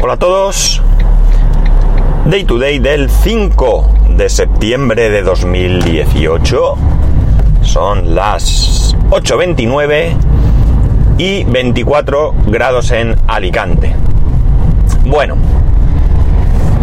Hola a todos. Day to day del 5 de septiembre de 2018. Son las 8.29 y 24 grados en Alicante. Bueno.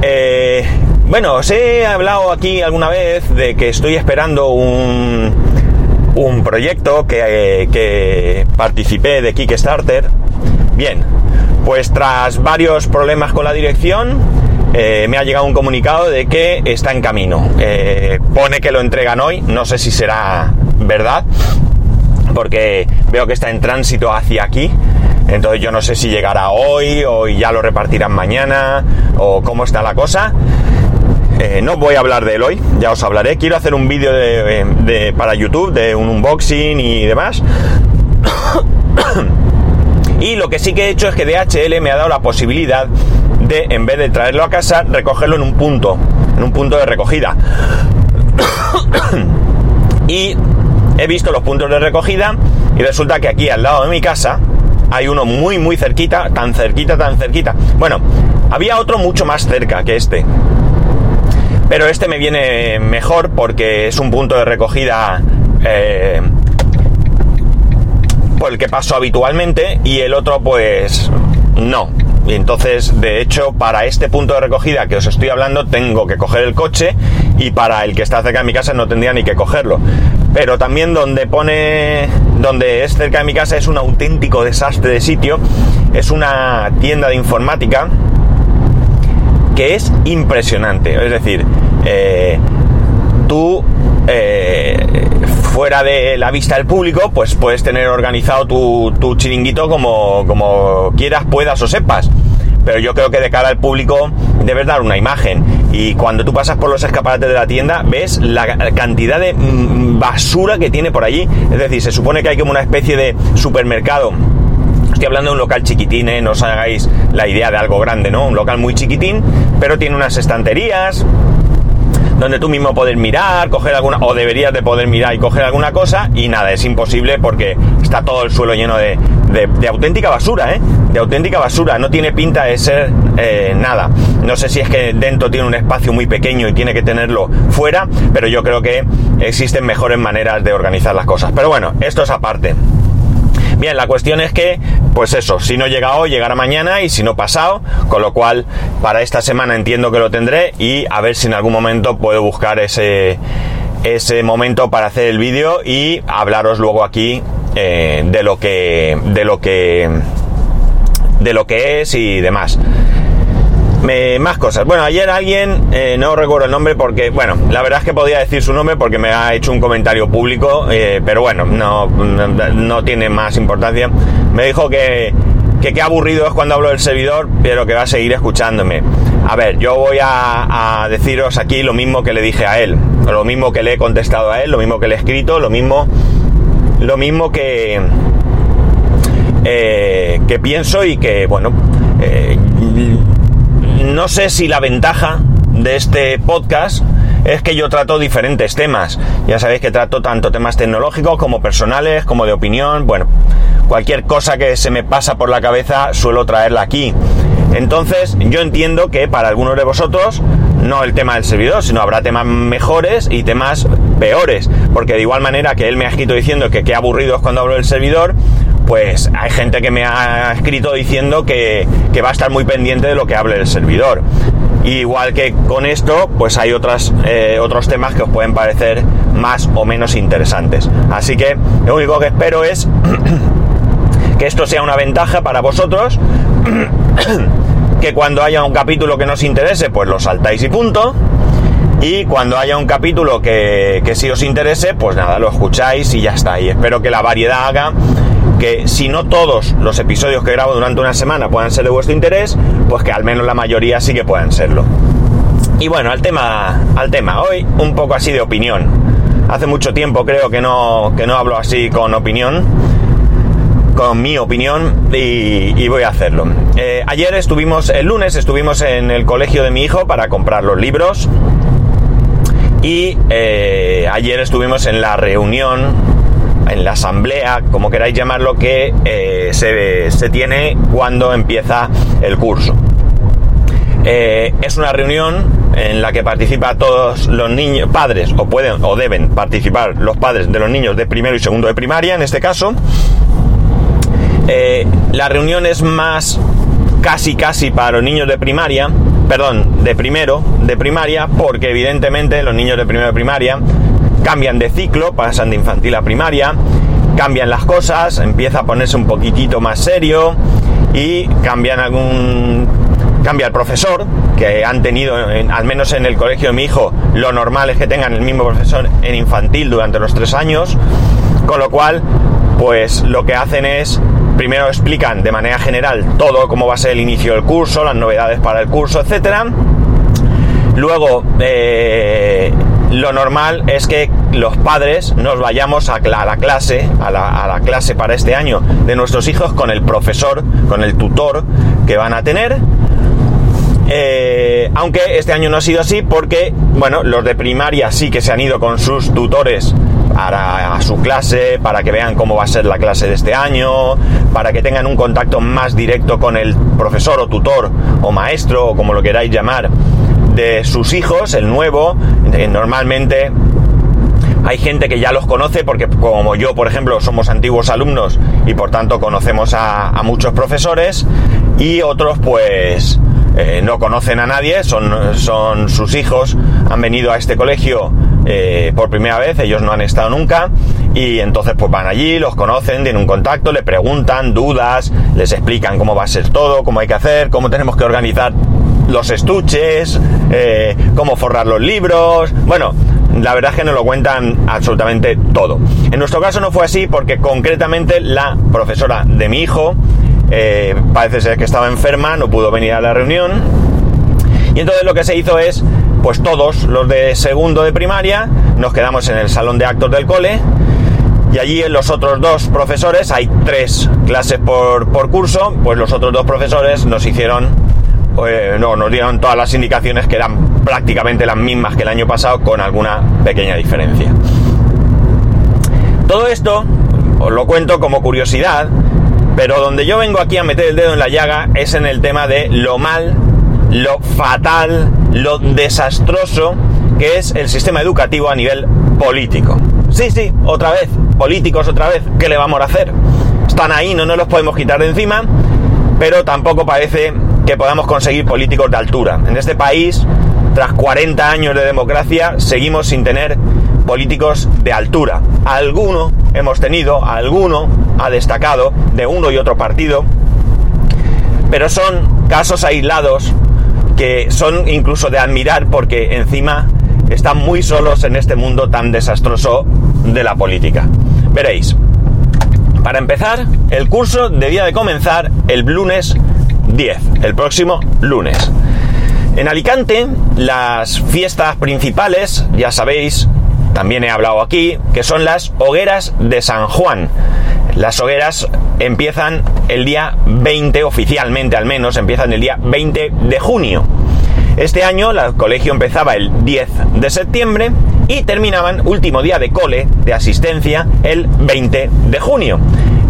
Eh, bueno, os he hablado aquí alguna vez de que estoy esperando un, un proyecto que, que participé de Kickstarter. Bien, pues tras varios problemas con la dirección, eh, me ha llegado un comunicado de que está en camino. Eh, pone que lo entregan hoy, no sé si será verdad, porque veo que está en tránsito hacia aquí. Entonces yo no sé si llegará hoy o ya lo repartirán mañana o cómo está la cosa. Eh, no voy a hablar de él hoy, ya os hablaré. Quiero hacer un vídeo de, para YouTube de un unboxing y demás. Y lo que sí que he hecho es que DHL me ha dado la posibilidad de, en vez de traerlo a casa, recogerlo en un punto, en un punto de recogida. y he visto los puntos de recogida y resulta que aquí al lado de mi casa hay uno muy muy cerquita, tan cerquita, tan cerquita. Bueno, había otro mucho más cerca que este. Pero este me viene mejor porque es un punto de recogida eh, el que paso habitualmente y el otro pues no. Y entonces, de hecho, para este punto de recogida que os estoy hablando, tengo que coger el coche y para el que está cerca de mi casa no tendría ni que cogerlo. Pero también donde pone, donde es cerca de mi casa es un auténtico desastre de sitio. Es una tienda de informática que es impresionante. Es decir, eh, tú eh, fuera de la vista del público, pues puedes tener organizado tu, chiringuito como, como quieras, puedas o sepas. Pero yo creo que de cara al público debes dar una imagen. Y cuando tú pasas por los escaparates de la tienda, ves la cantidad de mm, basura que tiene por allí. Es decir, se supone que hay como una especie de supermercado estoy hablando de un local chiquitín, ¿eh? no os hagáis la idea de algo grande, ¿no? Un local muy chiquitín, pero tiene unas estanterías, donde tú mismo puedes mirar, coger alguna, o deberías de poder mirar y coger alguna cosa, y nada, es imposible porque está todo el suelo lleno de, de, auténtica basura, ¿eh? De auténtica basura, no tiene pinta de ser eh, nada. No sé si es que dentro tiene un espacio muy pequeño y tiene que tenerlo fuera, pero yo creo que existen mejores maneras de organizar las cosas. Pero bueno, esto es aparte. Bien, la cuestión es que, pues eso, si no llega hoy, llegará mañana y si no pasado, con lo cual para esta semana entiendo que lo tendré y a ver si en algún momento puedo buscar ese, ese momento para hacer el vídeo y hablaros luego aquí eh, de lo que de lo que de lo que es y demás más cosas. Bueno, ayer alguien, eh, no recuerdo el nombre porque, bueno, la verdad es que podía decir su nombre porque me ha hecho un comentario público, eh, pero bueno, no, no, tiene más importancia. Me dijo que, qué aburrido es cuando hablo del servidor, pero que va a seguir escuchándome. A ver, yo voy a, deciros aquí lo mismo que le dije a él, lo mismo que le he contestado a él, lo mismo que le he escrito, lo mismo, lo mismo que, eh, que pienso y que, bueno, no sé si la ventaja de este podcast es que yo trato diferentes temas. Ya sabéis que trato tanto temas tecnológicos como personales, como de opinión. Bueno, cualquier cosa que se me pasa por la cabeza suelo traerla aquí. Entonces, yo entiendo que para algunos de vosotros, no el tema del servidor, sino habrá temas mejores y temas peores. Porque de igual manera que él me ha escrito diciendo que qué aburrido es cuando hablo del servidor, pues hay gente que me ha escrito diciendo que, va a estar muy pendiente de lo que hable el servidor. igual que con esto, pues hay otras, eh, otros temas que os pueden parecer más o menos interesantes. Así que lo único que espero es que esto sea una ventaja para vosotros, que cuando haya un capítulo que nos interese, pues lo saltáis y punto. Y cuando haya un capítulo que, que sí os interese, pues nada, lo escucháis y ya está. Y espero que la variedad haga que si no todos los episodios que grabo durante una semana puedan ser de vuestro interés, pues que al menos la mayoría sí que puedan serlo. Y bueno, al tema, al tema, hoy un poco así de opinión. Hace mucho tiempo creo que no, que no hablo así con opinión, con mi opinión, y, voy a hacerlo. Eh, ayer estuvimos, el lunes estuvimos en el colegio de mi hijo para comprar los libros. Y eh, ayer estuvimos en la reunión en la asamblea, como queráis llamarlo, que eh, se, se tiene cuando empieza el curso. Eh, es una reunión en la que participa todos los niños, padres, o pueden o deben participar los padres de los niños de primero y segundo de primaria, en este caso. Eh, la reunión es más casi casi para los niños de primaria, perdón, de primero, de primaria, porque evidentemente los niños de primero de primaria cambian de ciclo, pasan de infantil a primaria, cambian las cosas, empieza a ponerse un poquitito más serio y cambian algún cambia el profesor, que han tenido, al menos en el colegio de mi hijo, lo normal es que tengan el mismo profesor en infantil durante los tres años, con lo cual, pues lo que hacen es, primero explican de manera general todo cómo va a ser el inicio del curso, las novedades para el curso, etcétera. Luego, eh, lo normal es que los padres nos vayamos a la clase, a la, clase para este año de nuestros hijos con el profesor, con el tutor que van a tener. Eh, aunque este año no ha sido así porque, bueno, los de primaria sí que se han ido con sus tutores a su clase, para que vean cómo va a ser la clase de este año, para que tengan un contacto más directo con el profesor o tutor o maestro o como lo queráis llamar de sus hijos, el nuevo, eh, normalmente hay gente que ya los conoce porque como yo, por ejemplo, somos antiguos alumnos y por tanto conocemos a, muchos profesores y otros pues eh, no conocen a nadie, son, son sus hijos, han venido a este colegio eh, por primera vez, ellos no han estado nunca y entonces pues van allí, los conocen, tienen un contacto, le preguntan dudas, les explican cómo va a ser todo, cómo hay que hacer, cómo tenemos que organizar los estuches, eh, cómo forrar los libros, bueno, la verdad es que nos lo cuentan absolutamente todo. En nuestro caso no fue así porque concretamente la profesora de mi hijo eh, parece ser que estaba enferma, no pudo venir a la reunión. Y entonces lo que se hizo es, pues todos los de segundo de primaria nos quedamos en el salón de actos del cole. Y allí los otros dos profesores, hay tres clases por, por curso, pues los otros dos profesores nos hicieron eh, no, nos dieron todas las indicaciones que eran prácticamente las mismas que el año pasado con alguna pequeña diferencia. Todo esto os lo cuento como curiosidad, pero donde yo vengo aquí a meter el dedo en la llaga es en el tema de lo mal, lo fatal, lo desastroso que es el sistema educativo a nivel político. Sí, sí, otra vez, políticos otra vez, ¿qué le vamos a hacer? Están ahí, no nos los podemos quitar de encima, pero tampoco parece que podamos conseguir políticos de altura. En este país, tras 40 años de democracia, seguimos sin tener políticos de altura. Alguno hemos tenido, alguno ha destacado de uno y otro partido, pero son casos aislados que son incluso de admirar porque encima están muy solos en este mundo tan desastroso de la política. Veréis, para empezar, el curso debía de comenzar el lunes 10, el próximo lunes. En Alicante, las fiestas principales, ya sabéis, también he hablado aquí, que son las hogueras de San Juan. Las hogueras empiezan el día 20, oficialmente al menos, empiezan el día 20 de junio. Este año el colegio empezaba el 10 de septiembre y terminaban último día de cole, de asistencia, el 20 de junio.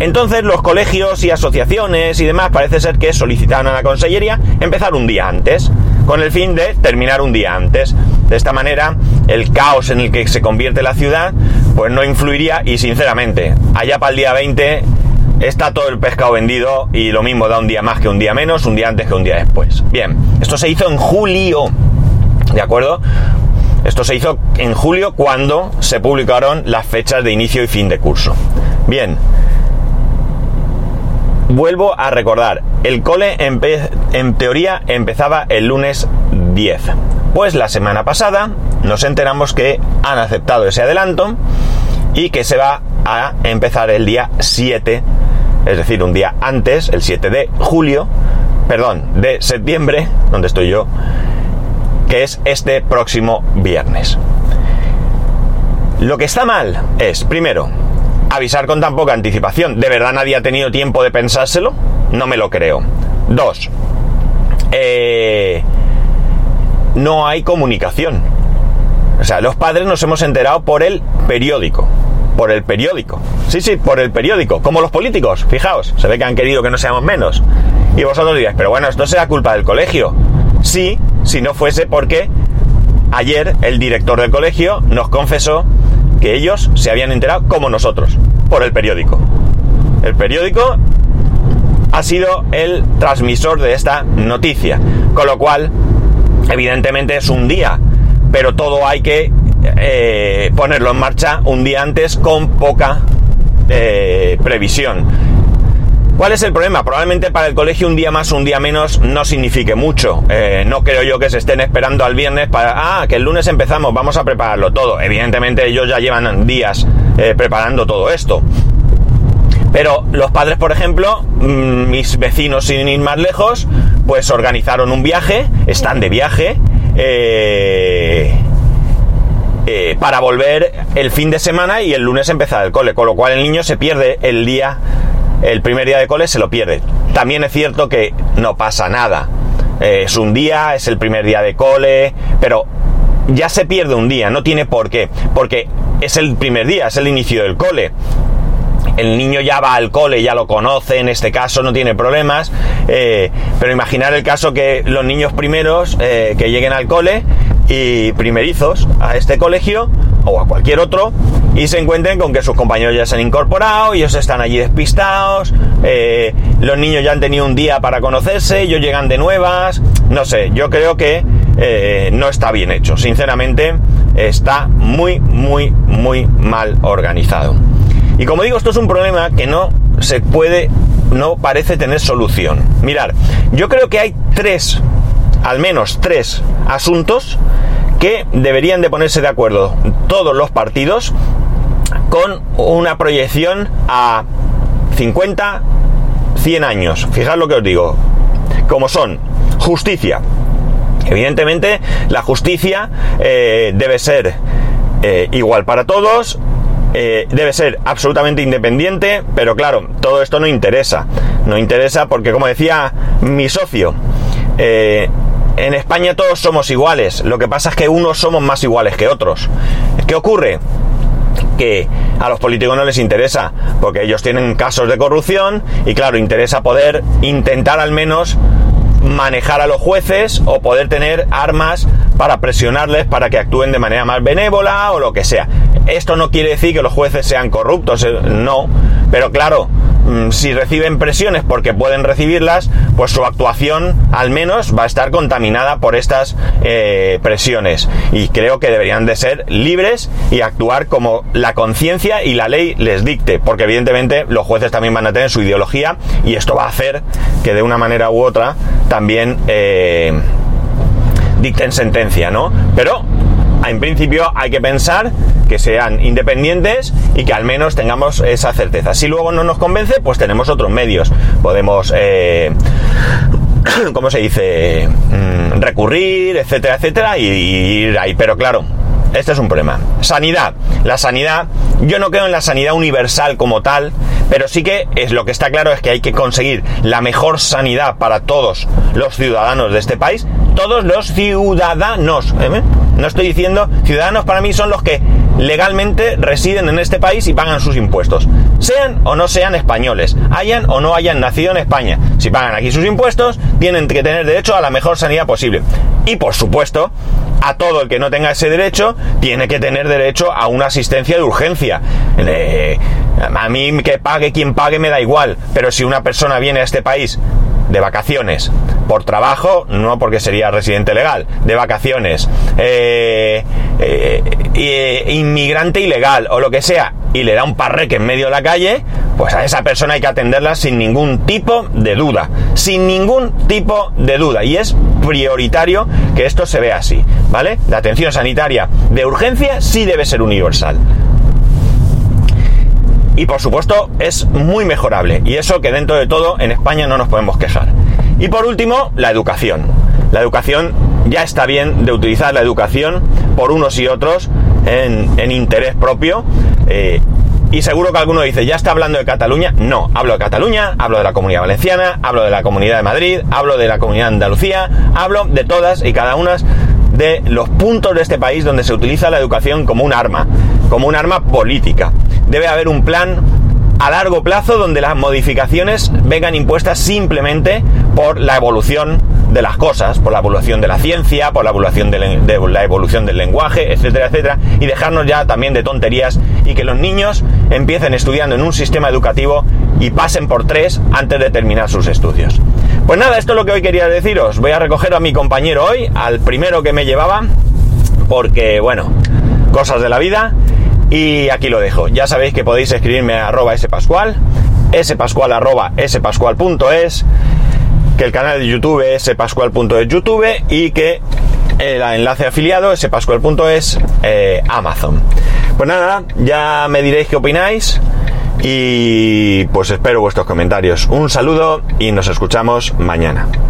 Entonces los colegios y asociaciones y demás parece ser que solicitaron a la consellería empezar un día antes, con el fin de terminar un día antes. De esta manera, el caos en el que se convierte la ciudad, pues no influiría y sinceramente, allá para el día 20 está todo el pescado vendido y lo mismo da un día más que un día menos, un día antes que un día después. Bien, esto se hizo en julio, ¿de acuerdo? Esto se hizo en julio cuando se publicaron las fechas de inicio y fin de curso. Bien, Vuelvo a recordar, el cole en teoría empezaba el lunes 10. Pues la semana pasada nos enteramos que han aceptado ese adelanto y que se va a empezar el día 7, es decir, un día antes, el 7 de julio, perdón, de septiembre, donde estoy yo, que es este próximo viernes. Lo que está mal es, primero, avisar con tan poca anticipación. ¿De verdad nadie ha tenido tiempo de pensárselo? No me lo creo. Dos, eh, no hay comunicación. O sea, los padres nos hemos enterado por el periódico. Por el periódico. Sí, sí, por el periódico. Como los políticos. Fijaos, se ve que han querido que no seamos menos. Y vosotros diréis, pero bueno, esto será culpa del colegio. Sí, si no fuese porque ayer el director del colegio nos confesó que ellos se habían enterado como nosotros, por el periódico. El periódico ha sido el transmisor de esta noticia, con lo cual, evidentemente es un día, pero todo hay que eh, ponerlo en marcha un día antes con poca eh, previsión. ¿Cuál es el problema? Probablemente para el colegio un día más, un día menos no signifique mucho. Eh, no creo yo que se estén esperando al viernes para, ah, que el lunes empezamos, vamos a prepararlo todo. Evidentemente ellos ya llevan días preparando todo esto. Pero los padres, por ejemplo, mm, mis vecinos sin ir más lejos, pues organizaron un viaje, están de viaje, eh, eh, para volver el fin de semana y el lunes empezar el cole, con lo cual el niño se pierde el día, el primer día de cole se lo pierde. También es cierto que no pasa nada. Eh, es un día, es el primer día de cole, pero ya se pierde un día, no tiene por qué, porque es el primer día, es el inicio del cole el niño ya va al cole, ya lo conoce, en este caso no tiene problemas, eh, pero imaginar el caso que los niños primeros eh, que lleguen al cole y primerizos a este colegio o a cualquier otro y se encuentren con que sus compañeros ya se han incorporado, ellos están allí despistados, eh, los niños ya han tenido un día para conocerse, ellos llegan de nuevas, no sé, yo creo que no está bien hecho, sinceramente está muy, muy, muy mal organizado. Y como digo, esto es un problema que no se puede, no parece tener solución. Mirar, yo creo que hay tres, al menos tres asuntos que deberían de ponerse de acuerdo todos los partidos con una proyección a 50, 100 años. Fijad lo que os digo. Como son justicia. Evidentemente, la justicia eh, debe ser eh, igual para todos, eh, debe ser absolutamente independiente, pero claro, todo esto no interesa. No interesa porque, como decía mi socio, en España todos somos iguales. Lo que pasa es que unos somos más iguales que otros. ¿Qué ocurre? que a los políticos no les interesa, porque ellos tienen casos de corrupción y claro, interesa poder intentar al menos manejar a los jueces o poder tener armas para presionarles para que actúen de manera más benévola o lo que sea. Esto no quiere decir que los jueces sean corruptos, eh, no, pero claro, si reciben presiones porque pueden recibirlas, pues su actuación al menos va a estar contaminada por estas eh, presiones. Y creo que deberían de ser libres y actuar como la conciencia y la ley les dicte, porque evidentemente los jueces también van a tener su ideología y esto va a hacer que de una manera u otra también eh, dicten sentencia, ¿no? Pero en principio hay que pensar que sean independientes y que al menos tengamos esa certeza. Si luego no nos convence, pues tenemos otros medios. Podemos, eh, ¿cómo se dice? Mm, recurrir, etcétera, etcétera, y, ir ahí. Pero claro, este es un problema. Sanidad. La sanidad, yo no creo en la sanidad universal como tal, pero sí que es lo que está claro es que hay que conseguir la mejor sanidad para todos los ciudadanos de este país. Todos los ciudadanos. ¿eh? No estoy diciendo, ciudadanos para mí son los que legalmente residen en este país y pagan sus impuestos. Sean o no sean españoles, hayan o no hayan nacido en España. Si pagan aquí sus impuestos, tienen que tener derecho a la mejor sanidad posible. Y por supuesto, a todo el que no tenga ese derecho, tiene que tener derecho a una asistencia de urgencia. a mí que pague quien pague me da igual, pero si una persona viene a este país de vacaciones, por trabajo, no porque sería residente legal, de vacaciones, eh, eh, eh, inmigrante ilegal o lo que sea, y le da un parreque en medio de la calle, pues a esa persona hay que atenderla sin ningún tipo de duda, sin ningún tipo de duda, y es prioritario que esto se vea así, ¿vale? La atención sanitaria de urgencia sí debe ser universal y por supuesto es muy mejorable y eso que dentro de todo en España no nos podemos quejar. Y por último, la educación. La educación, ya está bien de utilizar la educación por unos y otros en, interés propio. Eh, y seguro que alguno dice, ¿ya está hablando de Cataluña? No, hablo de Cataluña, hablo de la comunidad valenciana, hablo de la comunidad de Madrid, hablo de la comunidad de Andalucía, hablo de todas y cada una de los puntos de este país donde se utiliza la educación como un arma, como un arma política debe haber un plan a largo plazo donde las modificaciones vengan impuestas simplemente por la evolución de las cosas, por la evolución de la ciencia, por la evolución, de, la evolución del lenguaje, etcétera, etcétera, y dejarnos ya también de tonterías y que los niños empiecen estudiando en un sistema educativo y pasen por tres antes de terminar sus estudios. Pues nada, esto es lo que hoy quería deciros. Voy a recoger a mi compañero hoy, al primero que me llevaba, porque, bueno, cosas de la vida. Y aquí lo dejo. Ya sabéis que podéis escribirme a arroba spascual, spascual arroba spascual.es, que el canal de YouTube es spascual.es YouTube y que el enlace afiliado es spascual.es eh, Amazon. Pues nada, ya me diréis qué opináis y pues espero vuestros comentarios. Un saludo y nos escuchamos mañana.